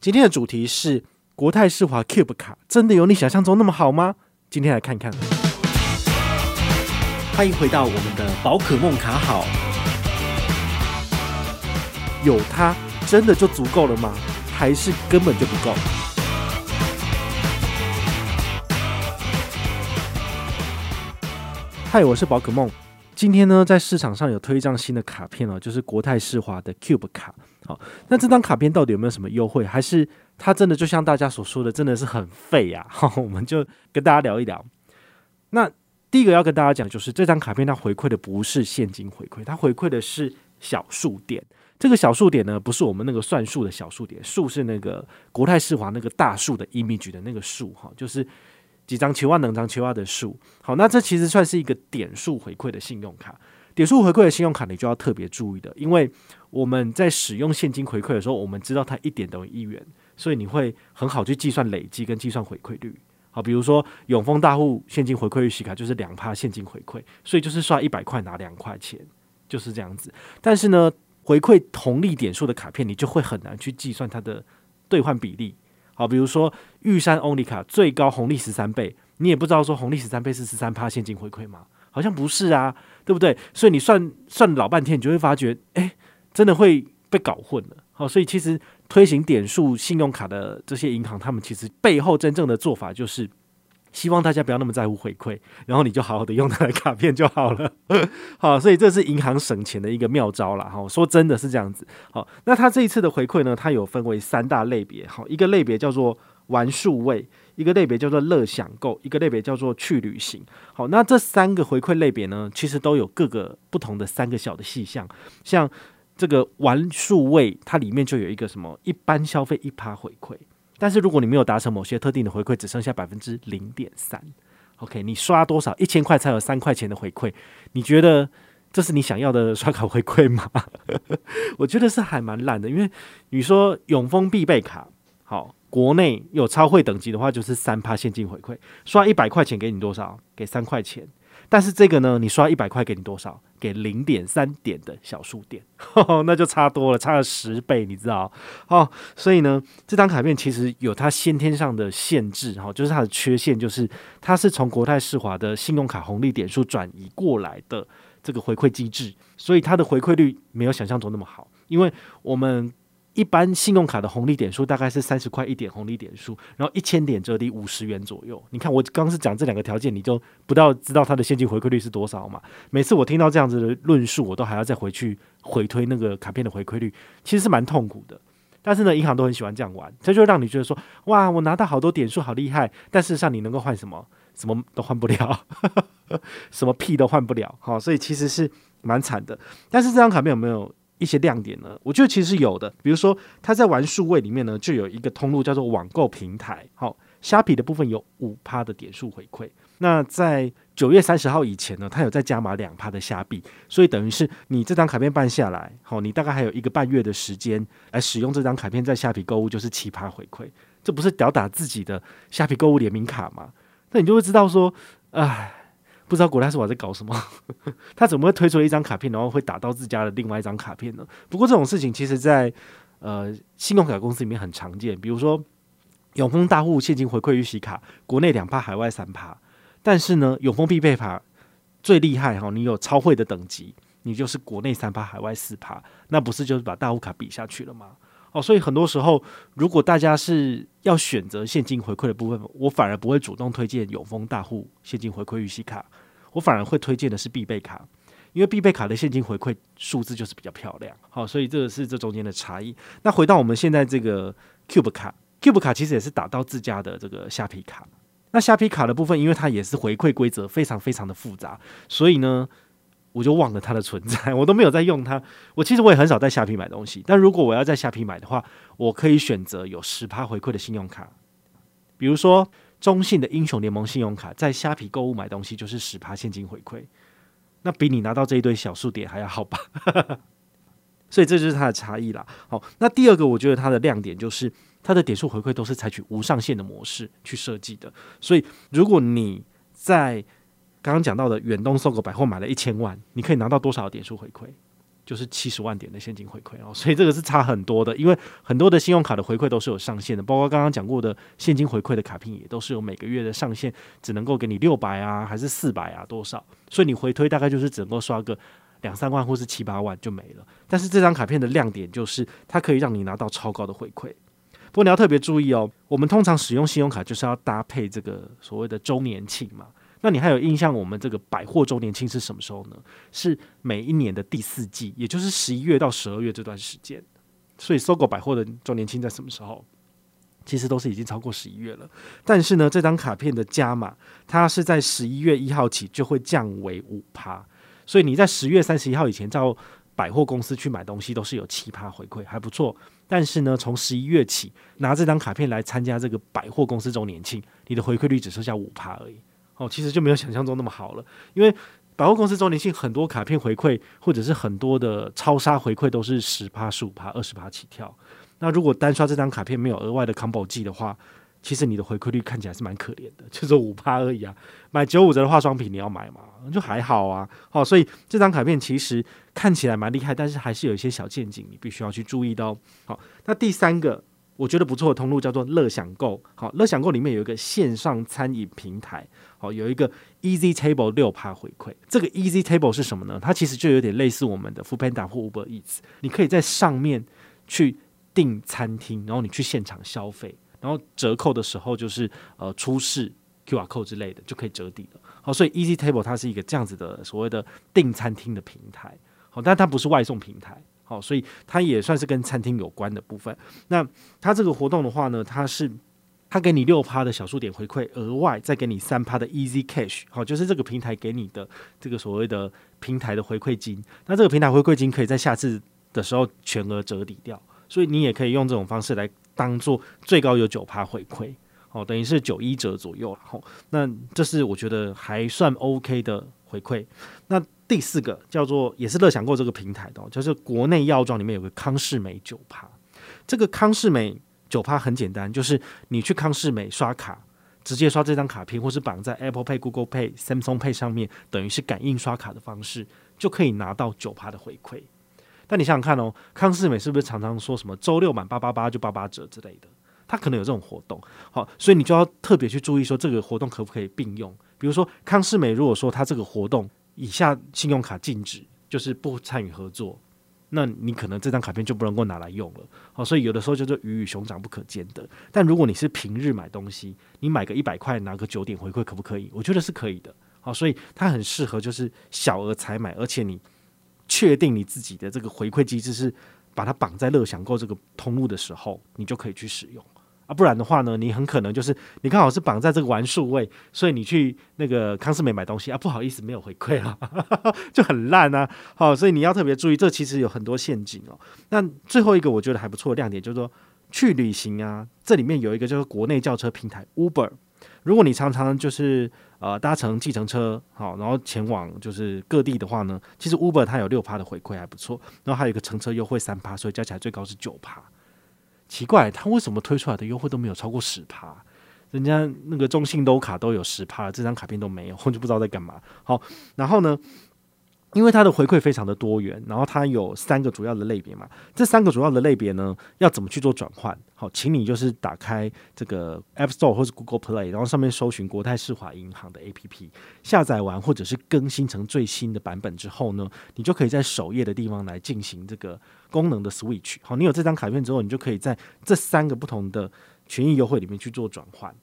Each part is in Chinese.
今天的主题是国泰世华 Cube 卡，真的有你想象中那么好吗？今天来看看。欢迎回到我们的宝可梦卡好，有它真的就足够了吗？还是根本就不够？嗨，我是宝可梦。今天呢，在市场上有推一张新的卡片哦，就是国泰世华的 Cube 卡。好，那这张卡片到底有没有什么优惠？还是它真的就像大家所说的，真的是很废呀？好，我们就跟大家聊一聊。那第一个要跟大家讲，就是这张卡片它回馈的不是现金回馈，它回馈的是小数点。这个小数点呢，不是我们那个算数的小数点，数是那个国泰世华那个大数的 image 的那个数哈，就是。几张千万能张千万的数，好，那这其实算是一个点数回馈的信用卡。点数回馈的信用卡，你就要特别注意的，因为我们在使用现金回馈的时候，我们知道它一点等于一元，所以你会很好去计算累积跟计算回馈率。好，比如说永丰大户现金回馈预习卡就是两趴现金回馈，所以就是刷一百块拿两块钱，就是这样子。但是呢，回馈红利点数的卡片，你就会很难去计算它的兑换比例。好，比如说玉山 Only 卡最高红利十三倍，你也不知道说红利十三倍是十三趴现金回馈吗？好像不是啊，对不对？所以你算算老半天，你就会发觉，哎，真的会被搞混了。好，所以其实推行点数信用卡的这些银行，他们其实背后真正的做法就是。希望大家不要那么在乎回馈，然后你就好好的用他的卡片就好了。好，所以这是银行省钱的一个妙招了。哈，说真的是这样子。好，那他这一次的回馈呢，它有分为三大类别。好，一个类别叫做玩数位，一个类别叫做乐享购，一个类别叫做去旅行。好，那这三个回馈类别呢，其实都有各个不同的三个小的细项。像这个玩数位，它里面就有一个什么一般消费一趴回馈。但是如果你没有达成某些特定的回馈，只剩下百分之零点三。OK，你刷多少一千块才有三块钱的回馈？你觉得这是你想要的刷卡回馈吗？我觉得是还蛮烂的，因为你说永丰必备卡，好，国内有超会等级的话，就是三趴现金回馈，刷一百块钱给你多少？给三块钱。但是这个呢，你刷一百块给你多少？给零点三点的小数点，呵呵，那就差多了，差了十倍，你知道？哦，所以呢，这张卡片其实有它先天上的限制，哈，就是它的缺陷，就是它是从国泰世华的信用卡红利点数转移过来的这个回馈机制，所以它的回馈率没有想象中那么好，因为我们。一般信用卡的红利点数大概是三十块一点红利点数，然后一千点折抵五十元左右。你看我刚刚是讲这两个条件，你就不到知道它的现金回馈率是多少嘛？每次我听到这样子的论述，我都还要再回去回推那个卡片的回馈率，其实是蛮痛苦的。但是呢，银行都很喜欢这样玩，这就让你觉得说，哇，我拿到好多点数，好厉害。但事实上，你能够换什么？什么都换不了，什么屁都换不了。好，所以其实是蛮惨的。但是这张卡片有没有？一些亮点呢，我觉得其实是有的。比如说，它在玩数位里面呢，就有一个通路叫做网购平台。好，虾皮的部分有五趴的点数回馈。那在九月三十号以前呢，它有再加码两趴的虾币，所以等于是你这张卡片办下来，好，你大概还有一个半月的时间来使用这张卡片在虾皮购物，就是七趴回馈。这不是吊打自己的虾皮购物联名卡吗？那你就会知道说，唉。不知道国泰世华在搞什么，他怎么会推出一张卡片，然后会打到自家的另外一张卡片呢？不过这种事情其实在呃信用卡公司里面很常见，比如说永丰大户现金回馈预习卡，国内两趴，海外三趴。但是呢，永丰必备卡最厉害哈，你有超会的等级，你就是国内三趴，海外四趴，那不是就是把大户卡比下去了吗？哦，所以很多时候，如果大家是要选择现金回馈的部分，我反而不会主动推荐永丰大户现金回馈预习卡，我反而会推荐的是必备卡，因为必备卡的现金回馈数字就是比较漂亮。好，所以这个是这中间的差异。那回到我们现在这个 Cube 卡，Cube 卡其实也是打到自家的这个虾皮卡。那虾皮卡的部分，因为它也是回馈规则非常非常的复杂，所以呢。我就忘了它的存在，我都没有在用它。我其实我也很少在虾皮买东西，但如果我要在虾皮买的话，我可以选择有十趴回馈的信用卡，比如说中信的英雄联盟信用卡，在虾皮购物买东西就是十趴现金回馈，那比你拿到这一堆小数点还要好吧？所以这就是它的差异啦。好，那第二个我觉得它的亮点就是它的点数回馈都是采取无上限的模式去设计的，所以如果你在刚刚讲到的远东搜狗百货买了一千万，你可以拿到多少点数回馈？就是七十万点的现金回馈哦，所以这个是差很多的，因为很多的信用卡的回馈都是有上限的，包括刚刚讲过的现金回馈的卡片也都是有每个月的上限，只能够给你六百啊，还是四百啊多少，所以你回推大概就是只能够刷个两三万或是七八万就没了。但是这张卡片的亮点就是它可以让你拿到超高的回馈，不过你要特别注意哦，我们通常使用信用卡就是要搭配这个所谓的周年庆嘛。那你还有印象，我们这个百货周年庆是什么时候呢？是每一年的第四季，也就是十一月到十二月这段时间。所以搜狗百货的周年庆在什么时候？其实都是已经超过十一月了。但是呢，这张卡片的加码，它是在十一月一号起就会降为五趴。所以你在十月三十一号以前到百货公司去买东西，都是有七趴回馈，还不错。但是呢，从十一月起拿这张卡片来参加这个百货公司周年庆，你的回馈率只剩下五趴而已。哦，其实就没有想象中那么好了，因为百货公司周年庆很多卡片回馈，或者是很多的超杀回馈都是十趴、十五趴、二十趴起跳。那如果单刷这张卡片没有额外的 combo 技的话，其实你的回馈率看起来是蛮可怜的，就是五趴而已啊。买九五折的化妆品你要买吗？就还好啊。好，所以这张卡片其实看起来蛮厉害，但是还是有一些小陷阱，你必须要去注意到。好，那第三个。我觉得不错的通路叫做乐享购，好，乐享购里面有一个线上餐饮平台，好，有一个 Easy Table 六趴回馈。这个 Easy Table 是什么呢？它其实就有点类似我们的 Foodpanda 或 Uber Eats，你可以在上面去订餐厅，然后你去现场消费，然后折扣的时候就是呃出示 QR code 之类的就可以折抵了。好，所以 Easy Table 它是一个这样子的所谓的订餐厅的平台，好，但它不是外送平台。好，所以它也算是跟餐厅有关的部分。那它这个活动的话呢，它是他给你六趴的小数点回馈，额外再给你三趴的 Easy Cash。好，就是这个平台给你的这个所谓的平台的回馈金。那这个平台回馈金可以在下次的时候全额折抵掉，所以你也可以用这种方式来当做最高有九趴回馈。好，等于是九一折左右。好，那这是我觉得还算 OK 的回馈。那第四个叫做也是乐享购这个平台的，就是国内药妆里面有个康氏美九趴。这个康氏美九趴很简单，就是你去康是美刷卡，直接刷这张卡片，或是绑在 Apple Pay、Google Pay、Samsung Pay 上面，等于是感应刷卡的方式，就可以拿到九趴的回馈。但你想想看哦，康是美是不是常常说什么周六满八八八就八八折之类的？它可能有这种活动，好，所以你就要特别去注意说这个活动可不可以并用。比如说康是美如果说它这个活动，以下信用卡禁止，就是不参与合作，那你可能这张卡片就不能够拿来用了。好，所以有的时候就是鱼与熊掌不可兼得。但如果你是平日买东西，你买个一百块拿个九点回馈，可不可以？我觉得是可以的。好，所以它很适合就是小额采买，而且你确定你自己的这个回馈机制是把它绑在乐享购这个通路的时候，你就可以去使用。啊，不然的话呢，你很可能就是你刚好是绑在这个玩数位，所以你去那个康斯美买东西啊，不好意思，没有回馈啊，就很烂啊。好，所以你要特别注意，这其实有很多陷阱哦。那最后一个我觉得还不错的亮点就是说，去旅行啊，这里面有一个就是国内轿车平台 Uber，如果你常常就是呃搭乘计程车，好，然后前往就是各地的话呢，其实 Uber 它有六趴的回馈还不错，然后还有一个乘车优惠三趴，所以加起来最高是九趴。奇怪，他为什么推出来的优惠都没有超过十趴？人家那个中信都卡都有十趴，这张卡片都没有，我就不知道在干嘛。好，然后呢，因为它的回馈非常的多元，然后它有三个主要的类别嘛，这三个主要的类别呢，要怎么去做转换？好，请你就是打开这个 App Store 或是 Google Play，然后上面搜寻国泰世华银行的 APP，下载完或者是更新成最新的版本之后呢，你就可以在首页的地方来进行这个功能的 Switch。好，你有这张卡片之后，你就可以在这三个不同的权益优惠里面去做转换。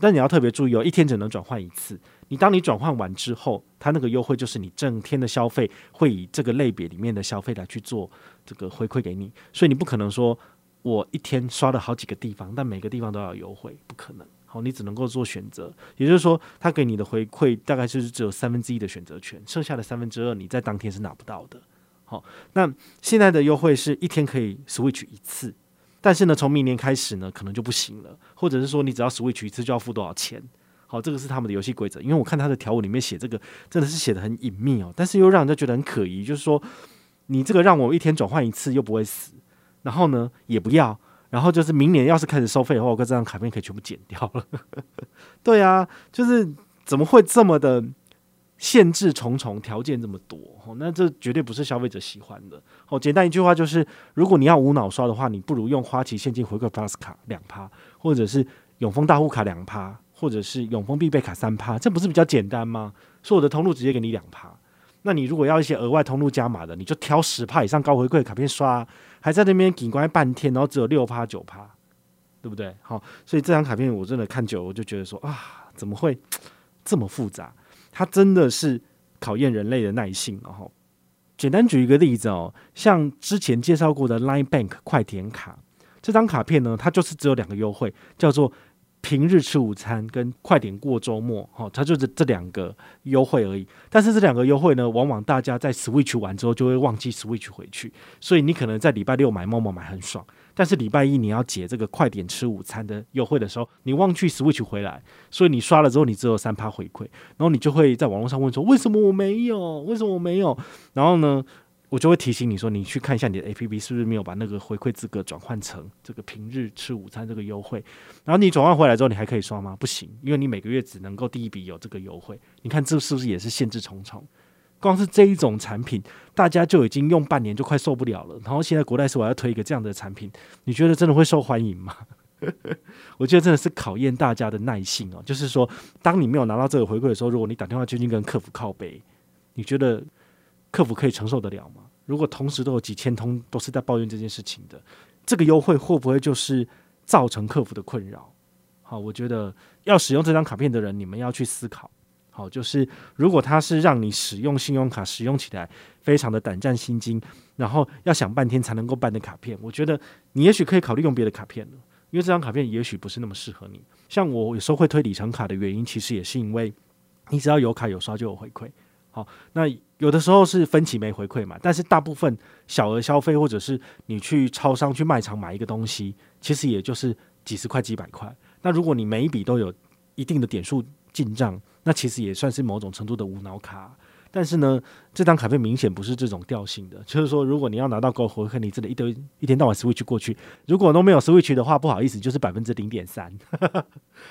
但你要特别注意哦，一天只能转换一次。你当你转换完之后，它那个优惠就是你整天的消费会以这个类别里面的消费来去做这个回馈给你，所以你不可能说。我一天刷了好几个地方，但每个地方都要优惠，不可能。好，你只能够做选择，也就是说，他给你的回馈大概就是只有三分之一的选择权，剩下的三分之二你在当天是拿不到的。好，那现在的优惠是一天可以 switch 一次，但是呢，从明年开始呢，可能就不行了，或者是说你只要 switch 一次就要付多少钱？好，这个是他们的游戏规则，因为我看他的条文里面写这个真的是写得很隐秘哦，但是又让人家觉得很可疑，就是说你这个让我一天转换一次又不会死。然后呢，也不要。然后就是明年要是开始收费的话，我这张卡片可以全部剪掉了。对啊，就是怎么会这么的限制重重，条件这么多，哦，那这绝对不是消费者喜欢的。哦，简单一句话就是，如果你要无脑刷的话，你不如用花旗现金回馈 Plus 卡两趴，或者是永丰大户卡两趴，或者是永丰必备卡三趴，这不是比较简单吗？所有的通路直接给你两趴。那你如果要一些额外通路加码的，你就挑十趴以上高回馈卡片刷，还在那边紧关半天，然后只有六趴九趴，对不对？好，所以这张卡片我真的看久，我就觉得说啊，怎么会这么复杂？它真的是考验人类的耐性。然后，简单举一个例子哦，像之前介绍过的 Line Bank 快点卡，这张卡片呢，它就是只有两个优惠，叫做。平日吃午餐跟快点过周末，哈，它就是这两个优惠而已。但是这两个优惠呢，往往大家在 Switch 完之后就会忘记 Switch 回去，所以你可能在礼拜六买 Momo 买很爽，但是礼拜一你要解这个快点吃午餐的优惠的时候，你忘记 Switch 回来，所以你刷了之后你只有三趴回馈，然后你就会在网络上问说，为什么我没有？为什么我没有？然后呢，我就会提醒你说，你去看一下你的 APP 是不是没有把那个回馈资格转换成这个平日吃午餐这个优惠。然后你转换回来之后，你还可以刷吗？不行，因为你每个月只能够第一笔有这个优惠。你看这是不是也是限制重重？光是这一种产品，大家就已经用半年就快受不了了。然后现在国泰是我要推一个这样的产品，你觉得真的会受欢迎吗？我觉得真的是考验大家的耐性哦。就是说，当你没有拿到这个回馈的时候，如果你打电话就去跟客服靠背，你觉得？客服可以承受得了吗？如果同时都有几千通都是在抱怨这件事情的，这个优惠会不会就是造成客服的困扰？好，我觉得要使用这张卡片的人，你们要去思考。好，就是如果他是让你使用信用卡使用起来非常的胆战心惊，然后要想半天才能够办的卡片，我觉得你也许可以考虑用别的卡片了，因为这张卡片也许不是那么适合你。像我有时候会推里程卡的原因，其实也是因为你只要有卡有刷就有回馈。好，那有的时候是分期没回馈嘛，但是大部分小额消费或者是你去超商去卖场买一个东西，其实也就是几十块几百块。那如果你每一笔都有一定的点数进账，那其实也算是某种程度的无脑卡。但是呢，这张卡片明显不是这种调性的，就是说，如果你要拿到高回馈，你真的一堆一天到晚 switch 过去，如果都没有 switch 的话，不好意思，就是百分之零点三，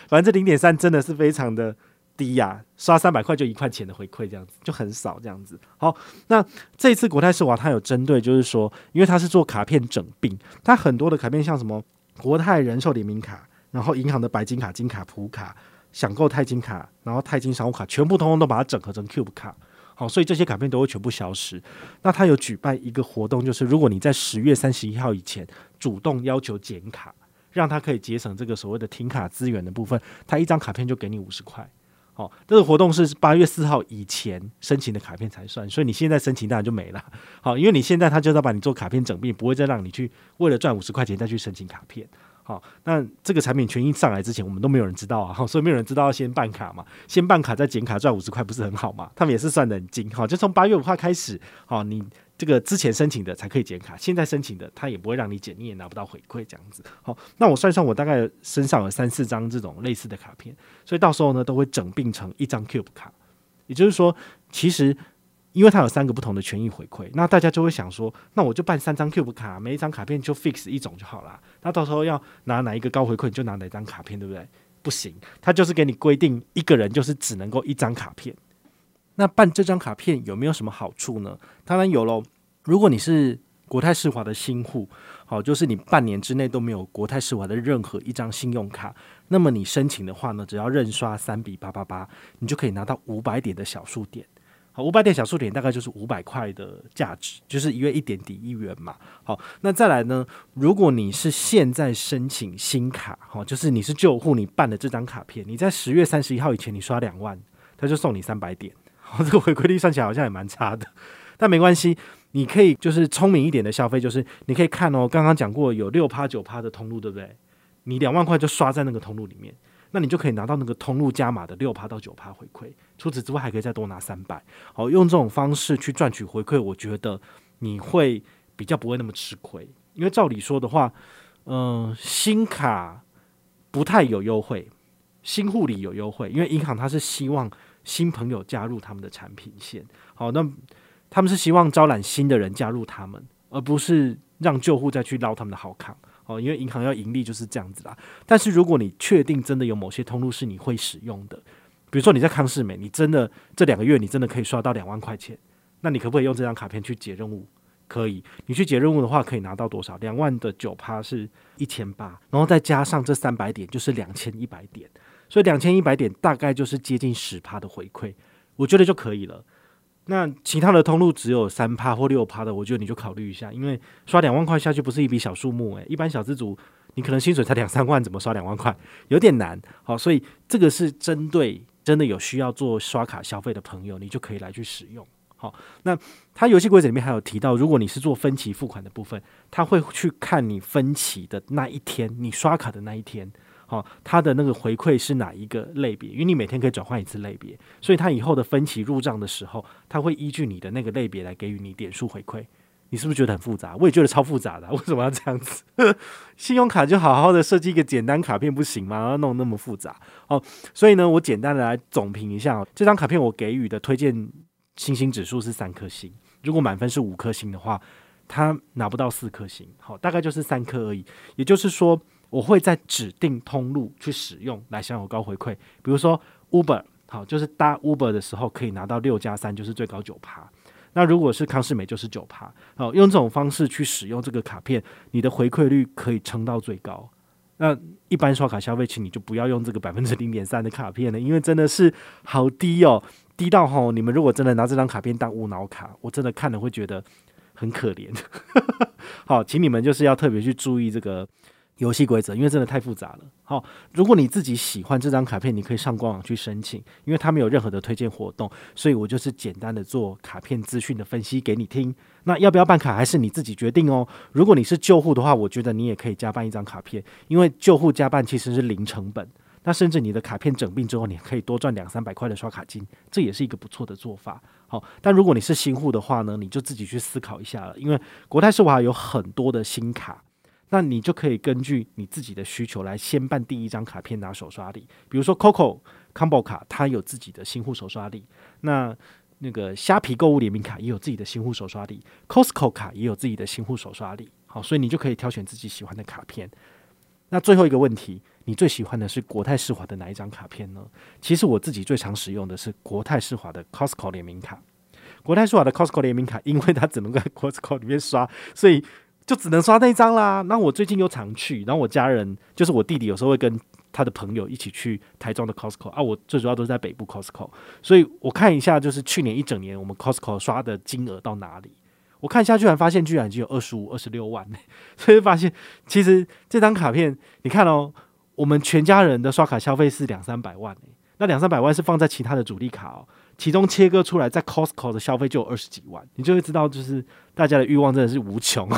百分之零点三真的是非常的。低呀、啊，刷三百块就一块钱的回馈，这样子就很少这样子。好，那这次国泰世华它有针对，就是说，因为它是做卡片整并，它很多的卡片像什么国泰人寿联名卡，然后银行的白金卡、金卡、普卡、享购钛金卡，然后钛金商务卡，全部通通都把它整合成 Cube 卡。好，所以这些卡片都会全部消失。那它有举办一个活动，就是如果你在十月三十一号以前主动要求减卡，让它可以节省这个所谓的停卡资源的部分，它一张卡片就给你五十块。好，这个活动是八月四号以前申请的卡片才算，所以你现在申请当然就没了。好，因为你现在他就要把你做卡片整并，不会再让你去为了赚五十块钱再去申请卡片。好，那这个产品权益上来之前，我们都没有人知道啊，所以没有人知道要先办卡嘛，先办卡再减卡赚五十块，不是很好嘛？他们也是算得很精，好，就从八月五号开始，好，你。这个之前申请的才可以减卡，现在申请的他也不会让你减，你也拿不到回馈这样子。好，那我算算，我大概身上有三四张这种类似的卡片，所以到时候呢都会整并成一张 Cube 卡。也就是说，其实因为它有三个不同的权益回馈，那大家就会想说，那我就办三张 Cube 卡，每一张卡片就 fix 一种就好了。那到时候要拿哪一个高回馈，你就拿哪张卡片，对不对？不行，他就是给你规定一个人就是只能够一张卡片。那办这张卡片有没有什么好处呢？当然有喽。如果你是国泰世华的新户，好，就是你半年之内都没有国泰世华的任何一张信用卡，那么你申请的话呢，只要认刷三笔八八八，你就可以拿到五百点的小数点。好，五百点小数点大概就是五百块的价值，就是一月一点抵一元嘛。好，那再来呢，如果你是现在申请新卡，好，就是你是旧户，你办的这张卡片，你在十月三十一号以前你刷两万，他就送你三百点。这个回馈率算起来好像也蛮差的，但没关系。你可以就是聪明一点的消费，就是你可以看哦，刚刚讲过有六趴九趴的通路，对不对？你两万块就刷在那个通路里面，那你就可以拿到那个通路加码的六趴到九趴回馈。除此之外，还可以再多拿三百。好，用这种方式去赚取回馈，我觉得你会比较不会那么吃亏。因为照理说的话，嗯、新卡不太有优惠，新户里有优惠，因为银行它是希望新朋友加入他们的产品线。好，那。他们是希望招揽新的人加入他们，而不是让旧户再去捞他们的好卡哦。因为银行要盈利就是这样子啦。但是如果你确定真的有某些通路是你会使用的，比如说你在康世美，你真的这两个月你真的可以刷到两万块钱，那你可不可以用这张卡片去解任务？可以，你去解任务的话，可以拿到多少？两万的九趴是一千八，然后再加上这三百点，就是两千一百点。所以两千一百点大概就是接近十趴的回馈，我觉得就可以了。那其他的通路只有三趴或六趴的，我觉得你就考虑一下，因为刷两万块下去不是一笔小数目诶，一般小资族你可能薪水才两三万，怎么刷两万块？有点难。好，所以这个是针对真的有需要做刷卡消费的朋友，你就可以来去使用。好，那它游戏规则里面还有提到，如果你是做分期付款的部分，他会去看你分期的那一天，你刷卡的那一天。哦，它的那个回馈是哪一个类别？因为你每天可以转换一次类别，所以它以后的分期入账的时候，它会依据你的那个类别来给予你点数回馈。你是不是觉得很复杂？我也觉得超复杂的，为什么要这样子？信用卡就好好的设计一个简单卡片不行吗？要弄那么复杂？哦，所以呢，我简单的来总评一下，这张卡片我给予的推荐星星指数是三颗星。如果满分是五颗星的话，它拿不到四颗星，好，大概就是三颗而已。也就是说。我会在指定通路去使用来享有高回馈，比如说 Uber，好，就是搭 Uber 的时候可以拿到六加三，就是最高九趴。那如果是康是美，就是九趴。好，用这种方式去使用这个卡片，你的回馈率可以撑到最高。那一般刷卡消费，请你就不要用这个百分之零点三的卡片了，因为真的是好低哦，低到吼，你们如果真的拿这张卡片当无脑卡，我真的看了会觉得很可怜。好，请你们就是要特别去注意这个。游戏规则，因为真的太复杂了。好，如果你自己喜欢这张卡片，你可以上官网去申请，因为它没有任何的推荐活动，所以我就是简单的做卡片资讯的分析给你听。那要不要办卡，还是你自己决定哦。如果你是旧户的话，我觉得你也可以加办一张卡片，因为旧户加办其实是零成本。那甚至你的卡片整并之后，你可以多赚两三百块的刷卡金，这也是一个不错的做法。好，但如果你是新户的话呢，你就自己去思考一下了，因为国泰世华有很多的新卡。那你就可以根据你自己的需求来先办第一张卡片拿手刷礼，比如说 Coco Combo 卡，它有自己的新户手刷礼；那那个虾皮购物联名卡也有自己的新户手刷礼，Costco 卡也有自己的新户手刷礼。好，所以你就可以挑选自己喜欢的卡片。那最后一个问题，你最喜欢的是国泰世华的哪一张卡片呢？其实我自己最常使用的是国泰世华的 Costco 联名卡。国泰世华的 Costco 联名卡，因为它只能在 Costco 里面刷，所以。就只能刷那张啦。那我最近又常去，然后我家人就是我弟弟，有时候会跟他的朋友一起去台中的 Costco 啊。我最主要都是在北部 Costco，所以我看一下，就是去年一整年我们 Costco 刷的金额到哪里？我看一下，居然发现居然已经有二十五、二十六万，所以发现其实这张卡片，你看哦，我们全家人的刷卡消费是两三百万，那两三百万是放在其他的主力卡哦。其中切割出来，在 Costco 的消费就有二十几万，你就会知道，就是大家的欲望真的是无穷，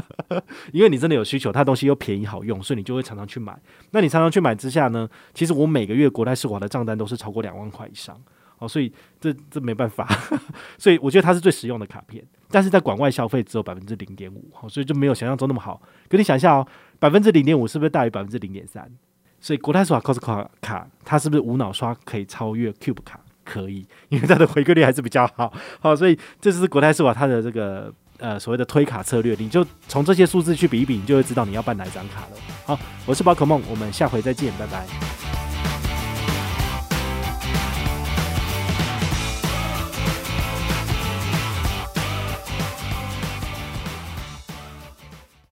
因为你真的有需求，它东西又便宜好用，所以你就会常常去买。那你常常去买之下呢，其实我每个月国泰世华的账单都是超过两万块以上，哦，所以这这没办法，所以我觉得它是最实用的卡片。但是在馆外消费只有百分之零点五，所以就没有想象中那么好。可你想一下哦，百分之零点五是不是大于百分之零点三？所以国泰世华 Costco 卡，它是不是无脑刷可以超越 Cube 卡？可以，因为它的回馈率还是比较好，好，所以这是国泰世华它的这个呃所谓的推卡策略，你就从这些数字去比一比，你就会知道你要办哪张卡了。好，我是宝可梦，我们下回再见，拜拜。